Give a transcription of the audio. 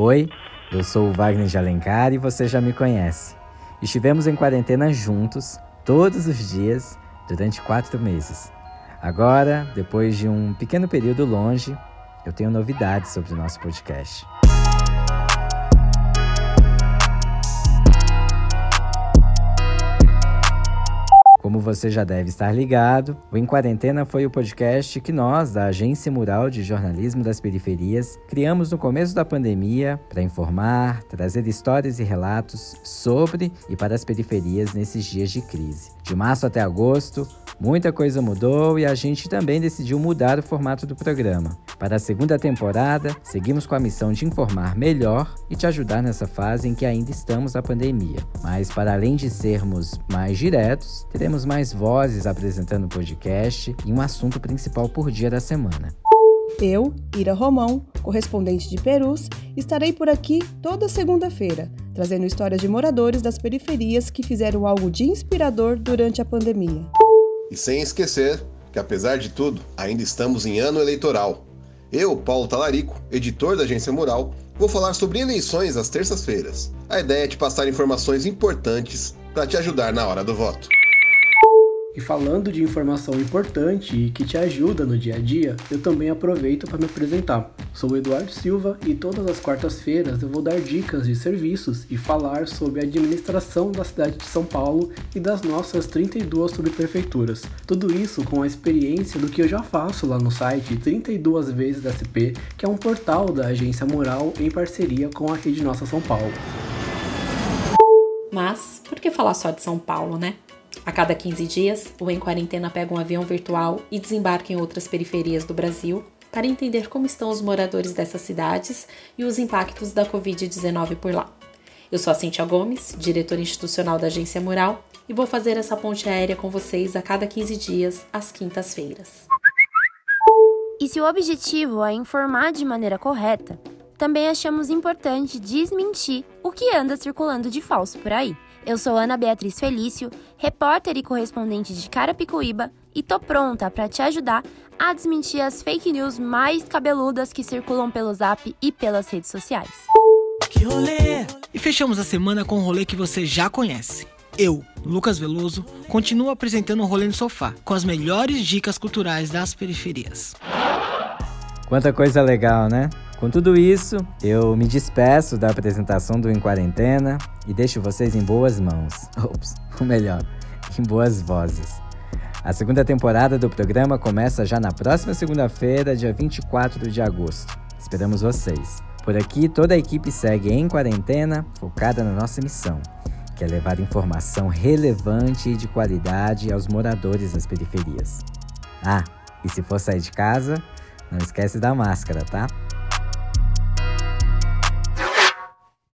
Oi, eu sou o Wagner de Alencar e você já me conhece. Estivemos em quarentena juntos, todos os dias, durante quatro meses. Agora, depois de um pequeno período longe, eu tenho novidades sobre o nosso podcast. Como você já deve estar ligado, o Em Quarentena foi o podcast que nós, da Agência Mural de Jornalismo das Periferias, criamos no começo da pandemia para informar, trazer histórias e relatos sobre e para as periferias nesses dias de crise. De março até agosto, Muita coisa mudou e a gente também decidiu mudar o formato do programa. Para a segunda temporada, seguimos com a missão de informar melhor e te ajudar nessa fase em que ainda estamos na pandemia. Mas para além de sermos mais diretos, teremos mais vozes apresentando o podcast e um assunto principal por dia da semana. Eu, Ira Romão, correspondente de Perus, estarei por aqui toda segunda-feira, trazendo histórias de moradores das periferias que fizeram algo de inspirador durante a pandemia. E sem esquecer que, apesar de tudo, ainda estamos em ano eleitoral. Eu, Paulo Talarico, editor da Agência Mural, vou falar sobre eleições às terças-feiras. A ideia é te passar informações importantes para te ajudar na hora do voto. E falando de informação importante e que te ajuda no dia a dia, eu também aproveito para me apresentar. Sou o Eduardo Silva e todas as quartas-feiras eu vou dar dicas de serviços e falar sobre a administração da cidade de São Paulo e das nossas 32 subprefeituras. Tudo isso com a experiência do que eu já faço lá no site 32 vezes SP, que é um portal da agência Moral em parceria com a Rede Nossa São Paulo. Mas por que falar só de São Paulo, né? A cada 15 dias, o Em Quarentena pega um avião virtual e desembarca em outras periferias do Brasil para entender como estão os moradores dessas cidades e os impactos da Covid-19 por lá. Eu sou a Cintia Gomes, diretora institucional da Agência Mural, e vou fazer essa ponte aérea com vocês a cada 15 dias, às quintas-feiras. E se o objetivo é informar de maneira correta, também achamos importante desmentir o que anda circulando de falso por aí. Eu sou Ana Beatriz Felício, repórter e correspondente de Carapicuíba, e tô pronta para te ajudar a desmentir as fake news mais cabeludas que circulam pelo Zap e pelas redes sociais. Que rolê! E fechamos a semana com um rolê que você já conhece. Eu, Lucas Veloso, continuo apresentando o Rolê no Sofá, com as melhores dicas culturais das periferias. Quanta coisa legal, né? Com tudo isso, eu me despeço da apresentação do Em Quarentena e deixo vocês em boas mãos. Ops, o melhor, em boas vozes. A segunda temporada do programa começa já na próxima segunda-feira, dia 24 de agosto. Esperamos vocês. Por aqui, toda a equipe segue em quarentena, focada na nossa missão, que é levar informação relevante e de qualidade aos moradores das periferias. Ah, e se for sair de casa, não esquece da máscara, tá?